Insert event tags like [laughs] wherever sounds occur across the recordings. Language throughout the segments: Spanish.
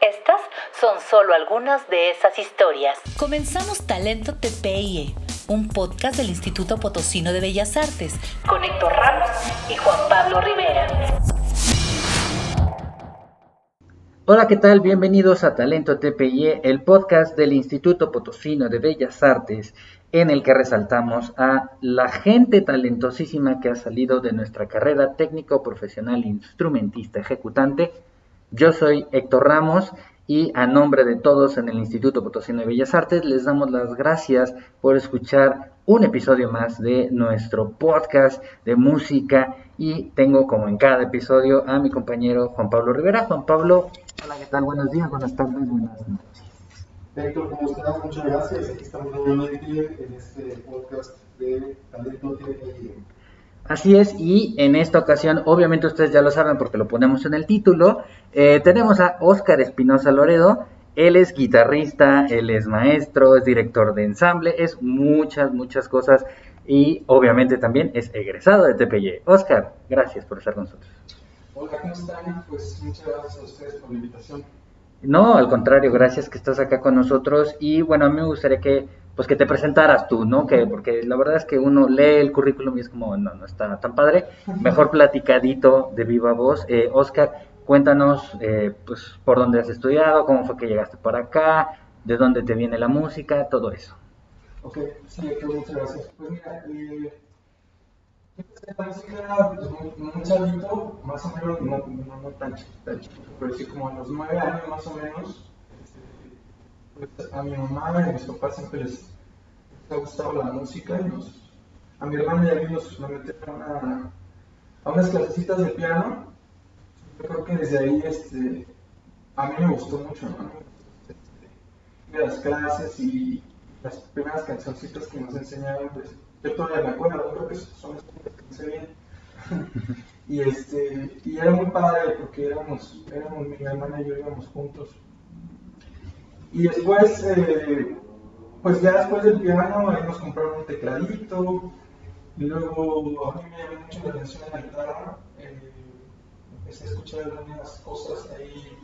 Estas son solo algunas de esas historias. Comenzamos Talento TPIE, un podcast del Instituto Potosino de Bellas Artes, con Héctor Ramos y Juan Pablo Rivera. Hola, ¿qué tal? Bienvenidos a Talento TPIE, el podcast del Instituto Potosino de Bellas Artes, en el que resaltamos a la gente talentosísima que ha salido de nuestra carrera técnico profesional instrumentista ejecutante. Yo soy Héctor Ramos y a nombre de todos en el Instituto Potosino de Bellas Artes les damos las gracias por escuchar un episodio más de nuestro podcast de música y tengo como en cada episodio a mi compañero Juan Pablo Rivera. Juan Pablo, hola, ¿qué tal? Buenos días, buenas tardes, buenas noches. Héctor, ¿cómo estás? Muchas gracias. Aquí estamos nuevamente en este podcast de Talento Así es, y en esta ocasión, obviamente ustedes ya lo saben porque lo ponemos en el título, eh, tenemos a Oscar Espinosa Loredo. Él es guitarrista, él es maestro, es director de ensamble, es muchas, muchas cosas y obviamente también es egresado de TPY. Oscar, gracias por estar con nosotros. Hola, ¿cómo están? Pues muchas gracias a ustedes por la invitación. No, al contrario, gracias que estás acá con nosotros y bueno, a mí me gustaría que pues que te presentaras tú, ¿no? Que porque la verdad es que uno lee el currículum y es como no, no está tan padre. Mejor platicadito de viva voz. Eh, Oscar, cuéntanos eh, pues por dónde has estudiado, cómo fue que llegaste por acá, de dónde te viene la música, todo eso. Ok, sí, muchas gracias. Pues mira, eh, la música pues, muy, muy chavito, más o menos, no, no, no tan, tan chiquito, pero sí como a los nueve años más o menos, pues, a mi mamá y a mis papás siempre les, ha gustado la música y nos, a mi hermana y a mí nos, metieron a, a unas clasecitas de piano. Yo creo que desde ahí este, a mí me gustó mucho, ¿no? Este, las clases y las primeras cancioncitas que nos enseñaron, pues yo todavía me acuerdo, creo que son las que sé bien. [laughs] y, este, y era muy padre porque éramos mi hermana y yo íbamos juntos. Y después, eh, pues ya después del piano, ahí nos compraron un tecladito. Y luego a mí me llamó mucho la atención la guitarra. Eh, empecé a escuchar algunas cosas ahí.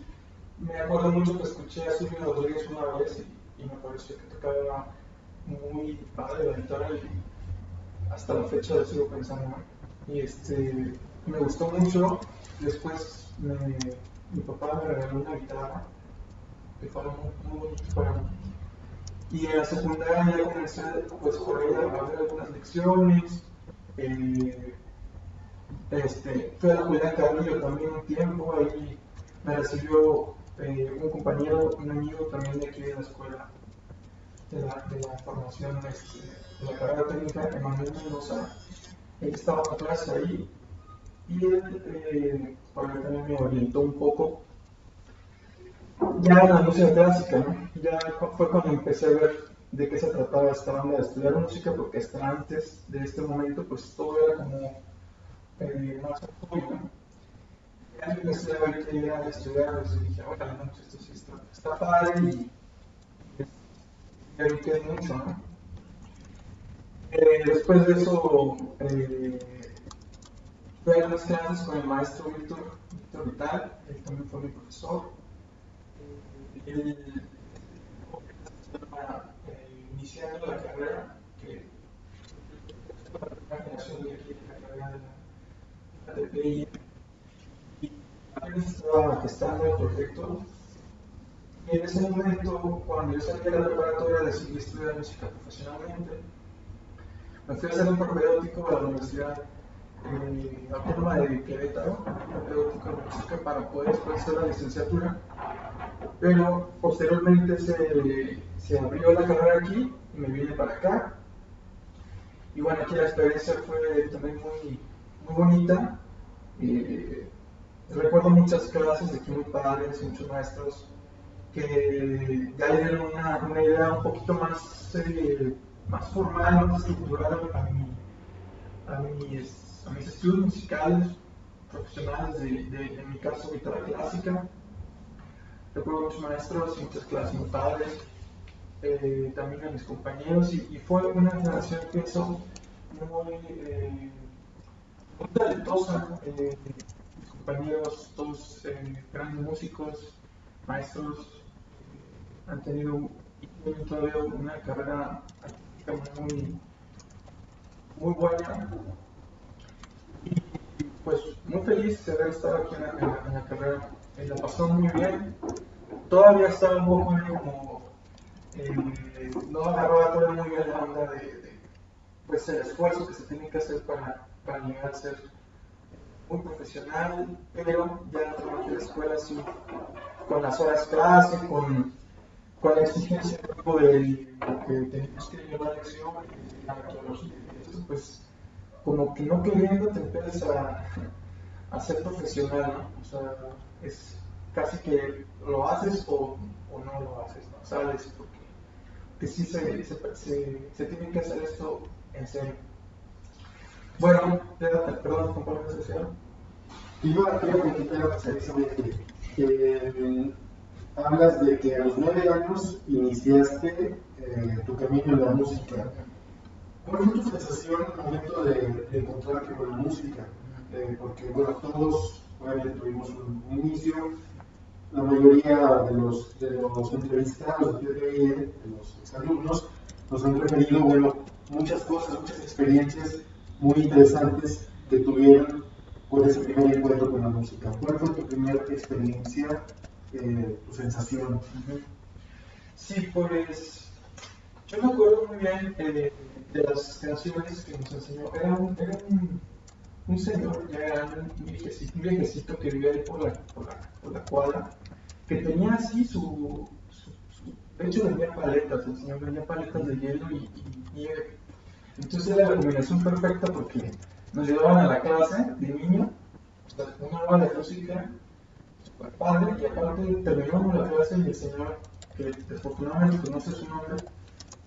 Me acuerdo mucho que escuché a Silvio Rodríguez una vez y, me pareció que tocaba muy padre la guitarra. Y, hasta la fecha lo sigo pensando. Y este, me gustó mucho. Después mi papá me regaló una guitarra que fue muy, muy para mí. Y en la secundaria comencé pues, por ahí a ver algunas lecciones. Eh, este, fui a la de Carrillo también un tiempo, ahí me recibió eh, un compañero, un amigo también de aquí de la escuela, de la, de la formación este, de la carrera técnica, Emanuel Mendoza, él estaba en clase ahí y él eh, también me orientó un poco ya en la música clásica, ¿no? Ya fue cuando empecé a ver de qué se trataba esta banda de estudiar música, porque hasta antes de este momento, pues todo era como eh, más obvio, ¿no? Ya empecé a ver qué era estudiar, y dije, oye, no, pues esto sí está, está padre y, me quedé mucho, ¿no? Eh, después de eso, eh, fui a clases con el maestro Víctor, Víctor Vital, él también fue mi profesor. Él estaba eh, iniciando la carrera, que fue la generación de aquí, la carrera de la TPI, y apenas estaba gestando el proyecto. Y en ese momento, cuando yo salí de la preparatoria, decidí estudiar música profesionalmente me fui a hacer un propedéutico a la Universidad eh, Autónoma de Querétaro, música para poder después hacer la licenciatura. Pero posteriormente se, se abrió la carrera aquí y me vine para acá. Y bueno, aquí la experiencia fue también muy, muy bonita. Eh, recuerdo muchas clases de aquí muy padres, muchos maestros que ya dieron una, una idea un poquito más, eh, más formal, más estructurada a, mi, a, mis, a mis estudios musicales profesionales, de, de, en mi caso guitarra clásica. Recuerdo muchos maestros muchas clases notables, eh, también a mis compañeros, y, fue una generación, pienso, muy, eh, muy talentosa. Eh, mis compañeros, todos grandes músicos, maestros, han tenido todavía una carrera muy, muy buena. Pues muy feliz de haber estado aquí en la, en en carrera. Eh, la pasó muy bien. Todavía estaba un poco como. Eh, no agarraba todavía muy bien la onda de, de, pues, el esfuerzo que se tiene que hacer para, para llegar a ser muy profesional, pero ya dentro de la escuela sí, con las horas clase, con con la exigencia de que tenemos que llevar lección la metodología pues como que no queriendo te empiezas a, a ser profesional, ¿no? O sea, es casi que lo haces o, no lo haces, ¿no? Sabes, porque que sí se, se, se, se, tiene que hacer esto en serio. Bueno, perdón, compañero social. Iba a comentar precisamente que hablas de que a los nueve años iniciaste eh, tu camino en la música. ¿Cuál fue tu sensación al momento de, de encontrarte con la música? Eh, porque, bueno, todos obviamente tuvimos un, inicio. La mayoría de los, entrevistados de TPI, de los alumnos, nos han referido, bueno, muchas cosas, muchas experiencias muy interesantes que tuvieron con ese primer encuentro con la música. ¿Cuál fue tu primera experiencia eh, tu sensación. Sí, pues yo me acuerdo muy bien eh, de las canciones que nos enseñó. Era un, era un, señor, ya era un viejecito, que vivía ahí por la, por la, cuadra, que tenía así su, su, De hecho, vendía paletas, el señor vendía paletas de hielo y, y nieve. Entonces era la combinación perfecta porque nos llevaban a la clase de niño, una hora de música padre y aparte terminamos la clase y el señor, que desafortunadamente conoce su nombre,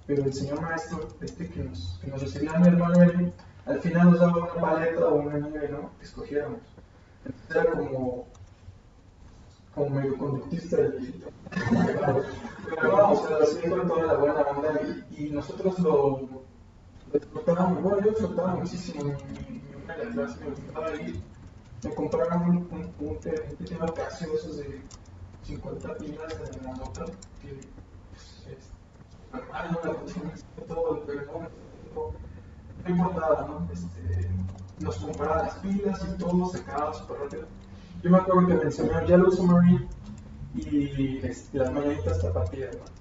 pero el señor maestro este que nos, que nos recibía a mi hermano al final nos daba una paleta o una nieve, ¿no? Escogiéramos. Entonces era como, como medio conductista del viejito. pero vamos, se lo hacía con toda la buena onda y, nosotros lo, lo disfrutábamos, bueno, yo disfrutaba muchísimo mi, mi, mi clase, me gustaba ir me compraron un, un, un, un gaseosos de 50 pilas de la nota que pues, es no la todo, pero no, importaba, ¿no? Este, nos compraban las pilas y todo se acababa súper rápido. Yo me acuerdo que me enseñaron Yellow Submarine y este, las mañanitas tapatías, ¿no?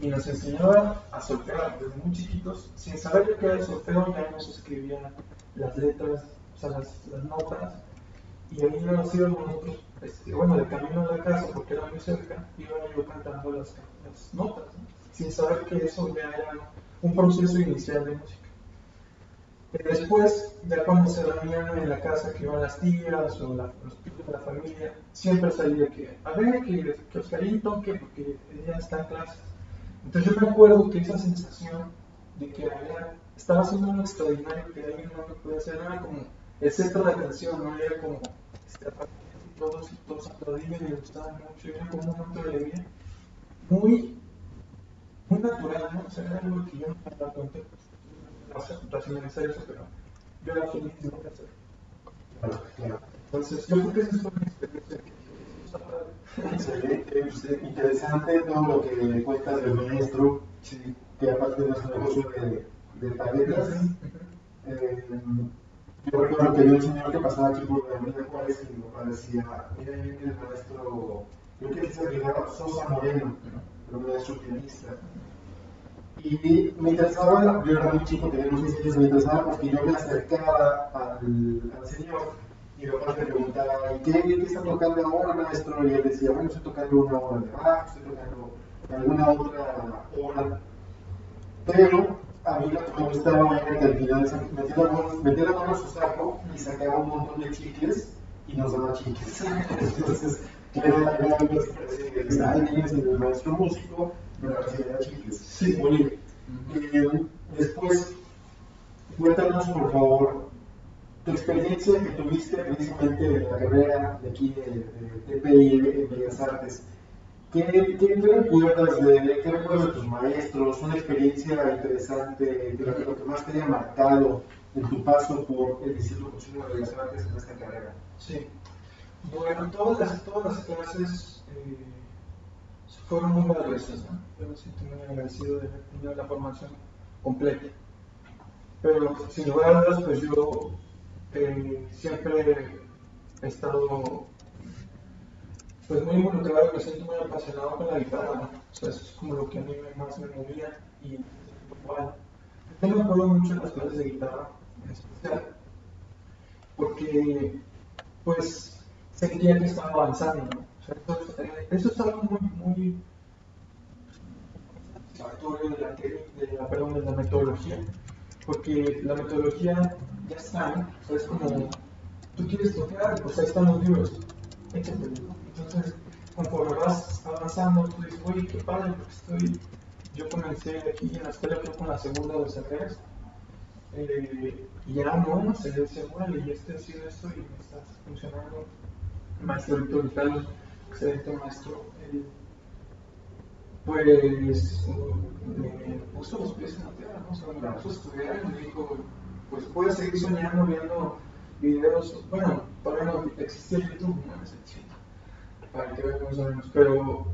Y nos enseñaba a solfear desde muy chiquitos, sin saber yo qué era el solfeo, ya nos escribía las letras, o sea, las, notas, y ahí nos íbamos nosotros, este, bueno, de camino a la casa, porque era muy cerca, iba yo cantando las, las notas, ¿no? Sin saber que eso ya era un proceso inicial de música. Después, ya cuando se reunían en la casa, que iban las tías o la, los tíos de la familia, siempre salía que, a ver, que, que Oscarín toque, porque ella está en clase. Entonces yo me acuerdo que esa sensación de que había, estaba haciendo algo extraordinario que alguien no lo podía hacer, era como el centro de atención, ¿no? Era como, este, todos, todos aplaudían y le gustaban mucho, era como un momento de alegría muy, muy natural, ¿no? O sea, era algo que yo no me daba cuenta, pues, racionalizar eso, pero yo era feliz de no hacer. Entonces, yo creo que esa es una experiencia Excelente, interesante todo lo que cuentas del maestro, sí. que aparte de su negocio de, de paletas, eh, yo recuerdo que había un señor que pasaba aquí por la avenida Juárez y mi papá decía, mira, viene el maestro, creo que se llamaba Sosa Moreno, el maestro pianista. Y me interesaba, yo era muy chico, tenía unos 16 años, me interesaba porque yo me acercaba al, señor y mi papá me preguntaba, ¿y qué, qué está tocando ahora, maestro? Y él decía, bueno, estoy tocando una hora de bajo, estoy tocando alguna otra hora. Pero a mí lo que me gustaba era que al final la, mano, metía a su saco y sacaba un montón de chicles y nos daba chicles. [laughs] Entonces, así parecido, está en el maestro músico de la Universidad Chile. Sí. Bolivia. Eh, después, cuéntanos por favor tu experiencia que tuviste precisamente en la carrera de aquí de, TPI en Bellas Artes. ¿Qué, qué, recuerdas de, qué recuerdas de tus maestros? Una experiencia interesante, de lo que, lo que más te haya marcado en tu paso por el Instituto de Bellas Artes en esta carrera. Sí. Bueno, todas las, todas las clases eh, fueron muy valiosas, ¿no? Yo me siento muy agradecido de haber tenido la formación completa. Pero sin lugar a dudas, pues yo eh, siempre he estado pues muy involucrado, me siento muy apasionado con la guitarra, ¿no? O sea, eso es como lo que a mí más me movía y igual. Yo me acuerdo mucho de las clases de guitarra, en especial, porque pues sentía que estaba avanzando, eso, es- algo muy, muy satisfactorio de la, de la, perdón, de la metodología, porque la metodología ya está. O sea, es como, tú quieres tocar, pues ahí están los libros, échate. Entonces, conforme vas avanzando, tú dices, oye, qué padre, porque estoy, yo comencé aquí en la escuela, creo con la segunda de Cerreras, eh, y ya no, se dice, y este ha sido esto y me está funcionando. Maestro Víctor Vitalo, excelente maestro, él, pues me puso los pies en la tierra, ¿no? O sea, me puso a estudiar y me dijo, pues puedes seguir soñando viendo videos, bueno, todavía no existía el YouTube, ¿no? Tiempo, para que vean más o menos, pero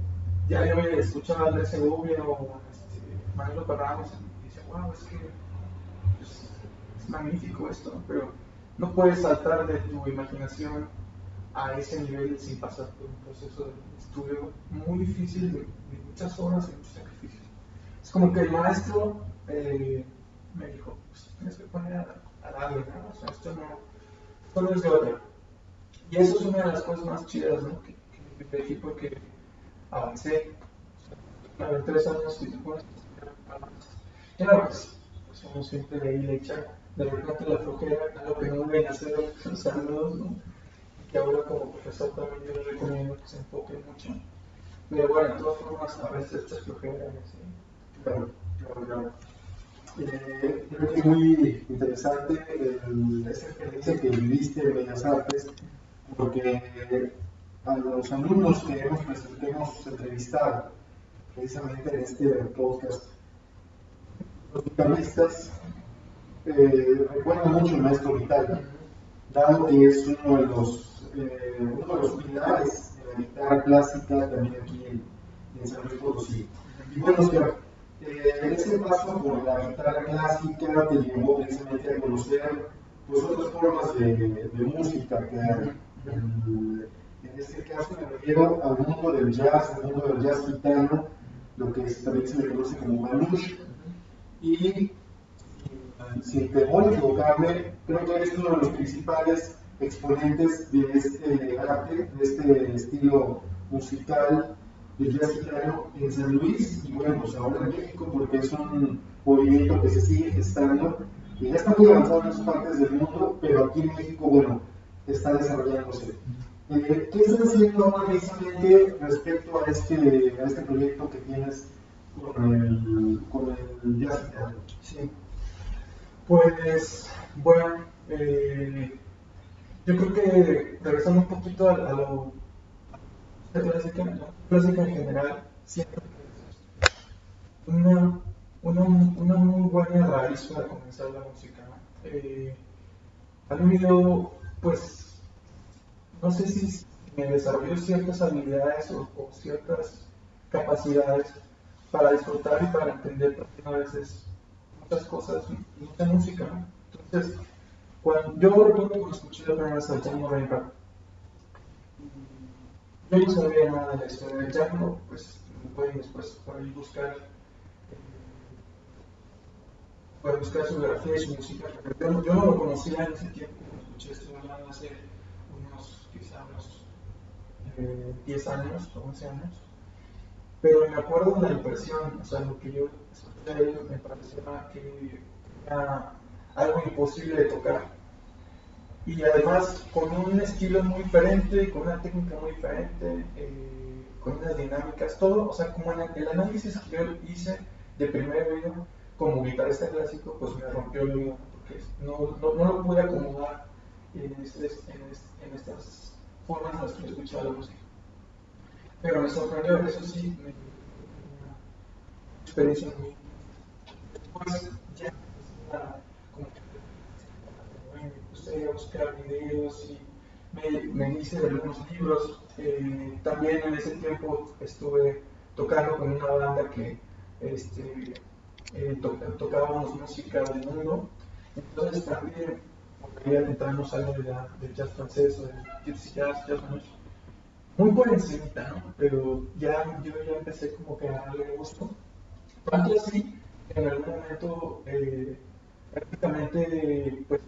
ya yo había escuchado a Andrés Segovia o este, Manolo Parramos y decía, wow, es que pues, es magnífico esto, pero no puedes saltar de tu imaginación a ese nivel sin pasar por un proceso de estudio muy difícil, de, muchas horas y muchos sacrificios. Es como que el maestro eh, me dijo, pues tienes que poner a, darle, ¿no? O sea, esto no, esto no es de otra. Y eso es una de las cosas más chidas, ¿no? Que, que viví porque avancé. O sea, tres años y después, claro, pues, pues uno siempre ahí le echa de repente la flojera a lo que no deben hacer los alumnos, ¿no? Que ahora como profesor también yo les recomiendo que se enfoquen mucho. Pero bueno, de todas formas, a veces estas flojeras, ¿sí? Claro, claro, claro. Eh, creo que es muy interesante esa experiencia que viviste en Bellas Artes, porque a los alumnos que hemos, que hemos entrevistado precisamente en este podcast, los guitarristas eh, recuerdan mucho al maestro Vital, dado que es uno de los, eh, uno de los pilares de la guitarra clásica también aquí en, en San Luis Potosí. Y bueno, Oscar, eh, ese paso por la guitarra clásica te llevó precisamente a conocer pues, otras formas de, de música que hay. En este caso me refiero al mundo del jazz, al mundo del jazz gitano, lo que es- también se le conoce como manouche. Y sin temor a equivocarme, creo que eres uno de los principales exponentes de este arte, de este estilo musical del jazz gitano en San Luis y bueno, pues ahora en México porque es un movimiento que se sigue gestando y ya está muy avanzado en otras partes del mundo, pero aquí en México, bueno, está desarrollándose. Eh, ¿Qué estás haciendo ahora precisamente respecto a este, a este proyecto que tienes con el, con el jazz gitano? Sí. Pues, bueno, eh, yo creo que regresando un poquito a, lo la clásica, clásica en general, siempre una, una, una muy buena raíz para comenzar la música. Eh, yo, pues, no sé si me desarrolló ciertas habilidades o, ciertas capacidades para disfrutar y para entender a veces muchas cosas, mucha música. Cuando, yo recuerdo cuando escuché la primera vez al Django Reinhardt, yo no sabía nada de la historia del Django, pues pueden después por ahí buscar, eh, buscar su biografía y su música. Yo, yo no lo conocía en ese tiempo, lo escuché, estoy hablando hace unos, quizá unos eh, 10 años, 11 años. Pero me acuerdo de la impresión, o sea, lo que yo escuché me parecía que era algo imposible de tocar. y además con un estilo muy diferente, con una técnica muy diferente, eh, con unas dinámicas, todo, o sea, como el, análisis que yo hice de primer oído como guitarrista clásico, pues me rompió el oído, porque no, no, no lo pude acomodar en, este, en, este, estas formas en las que escuchaba la música. Pero me sorprendió, eso sí, me, una experiencia muy... Después ya, puse a buscar videos y me, me hice algunos libros. Eh, también en ese tiempo estuve tocando con una banda que este, eh, to tocábamos música del mundo. Entonces también quería adentrarnos algo de jazz francés o del gypsy jazz, jazz. Muy por encimita, ¿no? Pero ya, yo ya empecé como que a darle gusto. Tanto así, en algún momento eh, prácticamente pues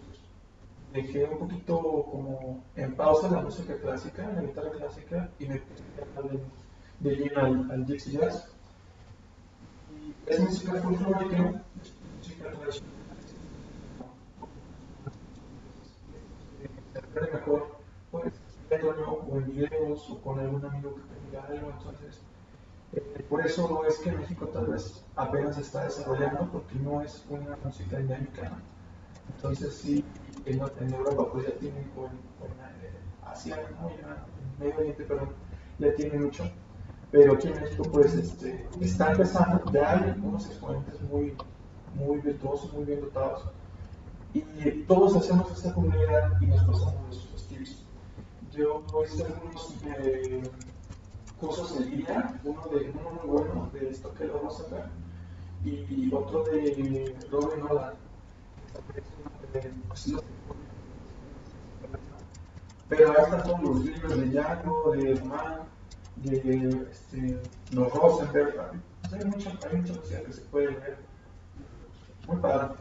dejé un poquito como en pausa la música clásica, la guitarra clásica, y me puse darle de lleno al, al gypsy jazz. Y es música folclórica, música tradicional se mejor pues o en videos o con algún amigo que te diga algo entonces eh, por eso es que México tal vez apenas está desarrollando porque no es una música ¿no? entonces sí en, Europa pues ya tienen o en, Asia ¿no? en Medio Oriente perdón ya tienen mucho pero aquí en México pues este, está empezando ya hay unos exponentes muy muy virtuosos muy bien dotados y todos hacemos esta comunidad y nos pasamos los tips. Yo hice algunos eh, cursos en línea, uno de uno muy bueno de esto que lo vamos a ver y otro de Robin Nolan. Pero ahí están todos los libros de Django, de Mann, de este, los Rosenberg. Hay mucha, hay mucha música que se puede leer. Muy padre.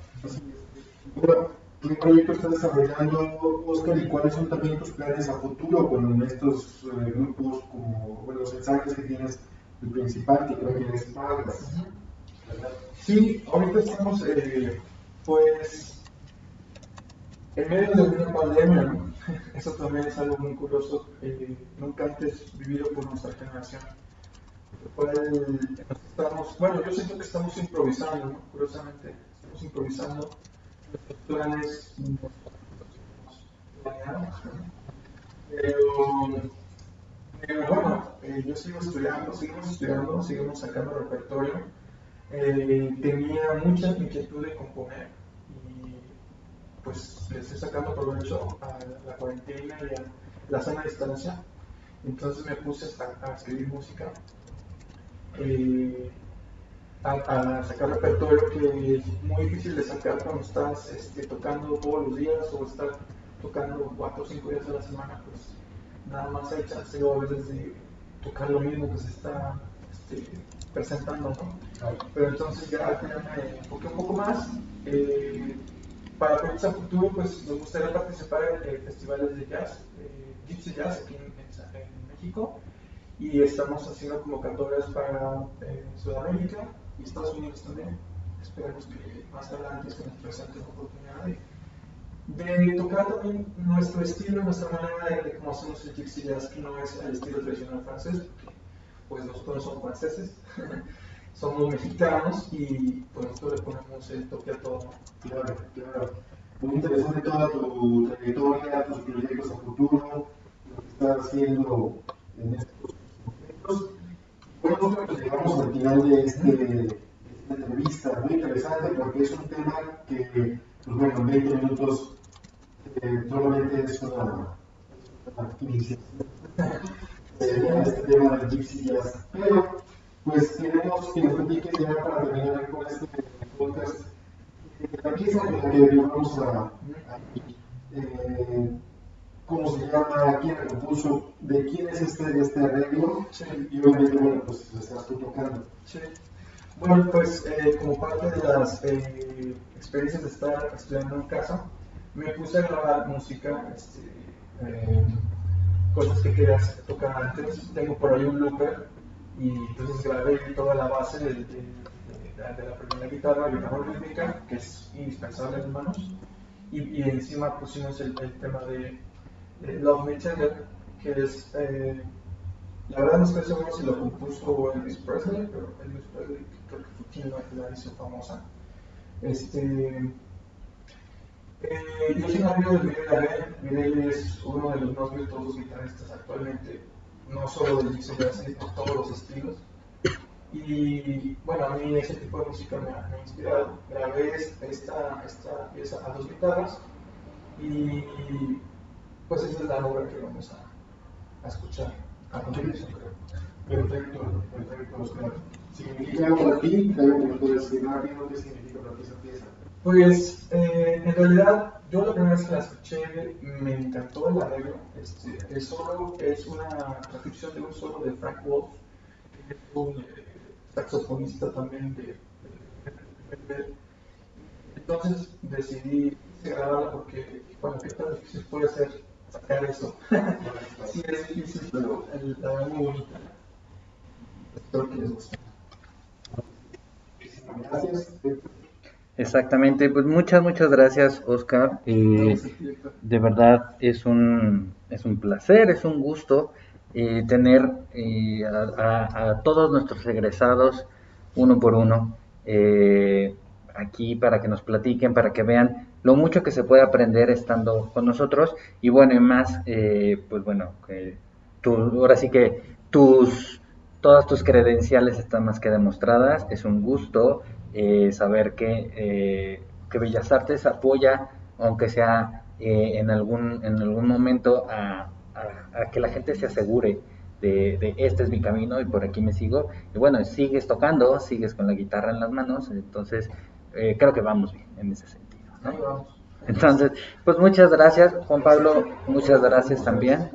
Bueno, ¿qué proyecto estás desarrollando, Oscar, y cuáles son también tus planes a futuro con estos eh, grupos, como bueno, los mensajes que tienes, el principal, que creo que es Padres? Sí, ahorita estamos, eh, pues, en medio de una pandemia, ¿no? Eso también es algo muy curioso, eh, nunca antes vivido por nuestra generación. El, estamos, bueno, yo siento que estamos improvisando, ¿no? Curiosamente, estamos improvisando nuestros planes pero, pero bueno, eh, yo sigo estudiando, seguimos estudiando, seguimos sacando repertorio. Eh, tenía mucha inquietud de componer pues le estoy sacando provecho a la cuarentena y a la sana distancia. Entonces me puse a, a escribir música. Eh, a, a, sacar repertorio que es muy difícil de sacar cuando estás este, tocando todos los días o estar tocando cuatro o cinco días a la semana, pues nada más hay chance a veces de tocar lo mismo que se está este, presentando, ¿no? Pero entonces ya al final me enfoqué un poco más. Eh, para proyectos a futuro, pues nos gustaría participar en festivales de jazz, eh, Gypsy Jazz aquí en, en, México, y estamos haciendo convocatorias para eh, Sudamérica y Estados Unidos también. Esperemos que más adelante se nos presente la oportunidad de, tocar también nuestro estilo, nuestra manera de, cómo hacemos el gypsy jazz, que no es el estilo tradicional francés, porque pues nosotros somos franceses, [laughs] somos mexicanos y pues nosotros le ponemos el toque a todo. Claro, claro. Muy interesante toda tu trayectoria, tus proyectos a futuro, lo que estás haciendo en estos momentos. Bueno, nosotros llegamos al final de, este, de esta entrevista, muy interesante porque es un tema que, pues bueno, en 20 minutos eh, solamente es una, una iniciación de este tema del Gypsy Jazz. Pero, pues queremos que nos platiques ya para terminar con este podcast, la pieza con la que vamos a, eh, cómo se llama, quién la compuso, de quién es este, este arreglo, Sí. y obviamente, bueno, pues lo estás tú tocando. Sí. Bueno, pues eh, como parte de las eh, experiencias de estar estudiando en casa, me puse a grabar música, este, cosas que quería tocar antes. Tengo por ahí un looper y entonces grabé toda la base de, de, de, de la primera guitarra, guitarra rítmica, que es indispensable en manos. y, encima pusimos el, tema de, Love Me Tender, que es, eh, la verdad no estoy seguro si lo compuso Elvis Presley, pero Elvis Presley creo que fue quien la, hizo famosa. Este, eh, yo soy amigo de Miguel Gabriel. Miguel es uno de los más virtuosos guitarristas actualmente, no solo del Dixon sino por todos los estilos. Y bueno, a mí ese tipo de música me ha, inspirado. Grabé esta, esta pieza a dos guitarras y pues esa es la obra que vamos a, a escuchar a continuación, Perfecto, perfecto, ¿Significa algo para ti? ¿Algo que me puedes decir rápido? ¿Qué significa para ti esa pieza? Pues eh, en realidad yo la primera vez que la escuché me encantó el arreglo. Este, solo es una transcripción de un solo de Frank Wolf, un eh, saxofonista también de, Entonces decidí grabarla porque, bueno, qué tan difícil puede ser sacar eso. [laughs] sí, es difícil, pero la verdad muy bonita. Espero que les guste. Gracias. Exactamente, pues muchas, muchas gracias, Oscar. Eh, de verdad es un, es un placer, es un gusto eh, tener eh, a, todos nuestros egresados uno por uno aquí para que nos platiquen, para que vean lo mucho que se puede aprender estando con nosotros. Y bueno, y más, pues bueno, que tú, ahora sí que tus, todas tus credenciales están más que demostradas, es un gusto eh, saber que, eh, que, Bellas Artes apoya, aunque sea eh, en, algún, en algún momento, a, que la gente se asegure de, este es mi camino y por aquí me sigo. Y bueno, sigues tocando, sigues con la guitarra en las manos, entonces creo que vamos bien en ese sentido. Entonces, pues muchas gracias, Juan Pablo, muchas gracias también.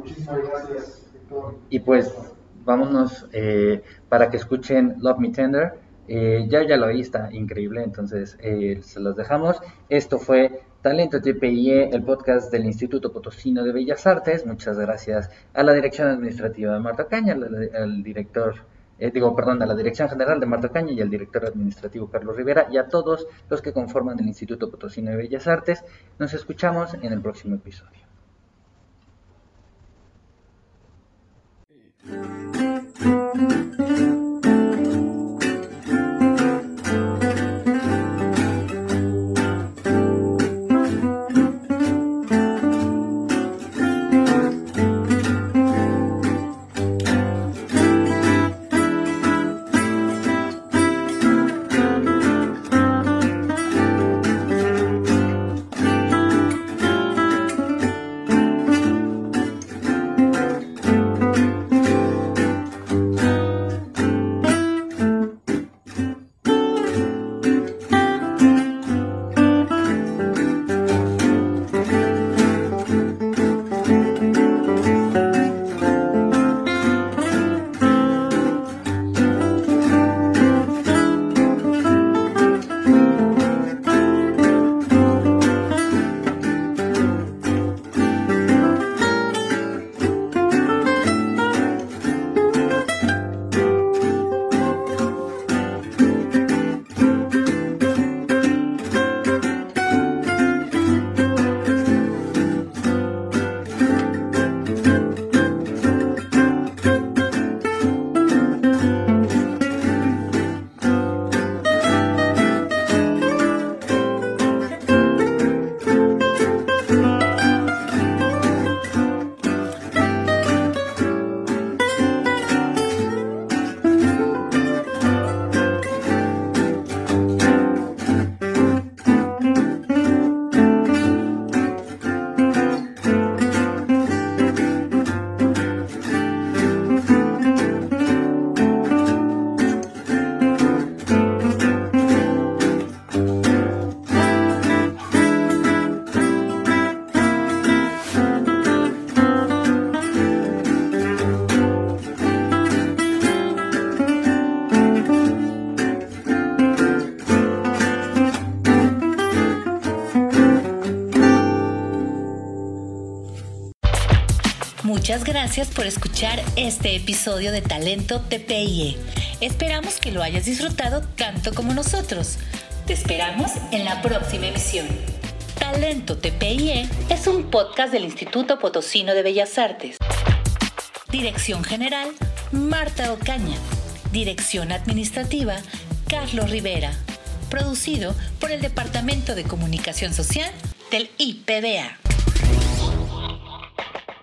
Y pues vámonos para que escuchen Love Me Tender. Eh, ya ya lo oí, está increíble, entonces eh, se los dejamos. Esto fue Talento TPIE, el podcast del Instituto Potosino de Bellas Artes. Muchas gracias a la Dirección Administrativa de Marta Caña, al, director, eh, digo, perdón, a la Dirección General de Marta Caña y al director administrativo Carlos Rivera y a todos los que conforman el Instituto Potosino de Bellas Artes. Nos escuchamos en el próximo episodio. Muchas gracias por escuchar este episodio de Talento TPIE. Esperamos que lo hayas disfrutado tanto como nosotros. Te esperamos en la próxima emisión. Talento TPIE es un podcast del Instituto Potosino de Bellas Artes. Dirección General, Marta Ocaña. Dirección Administrativa, Carlos Rivera. Producido por el Departamento de Comunicación Social del IPBA.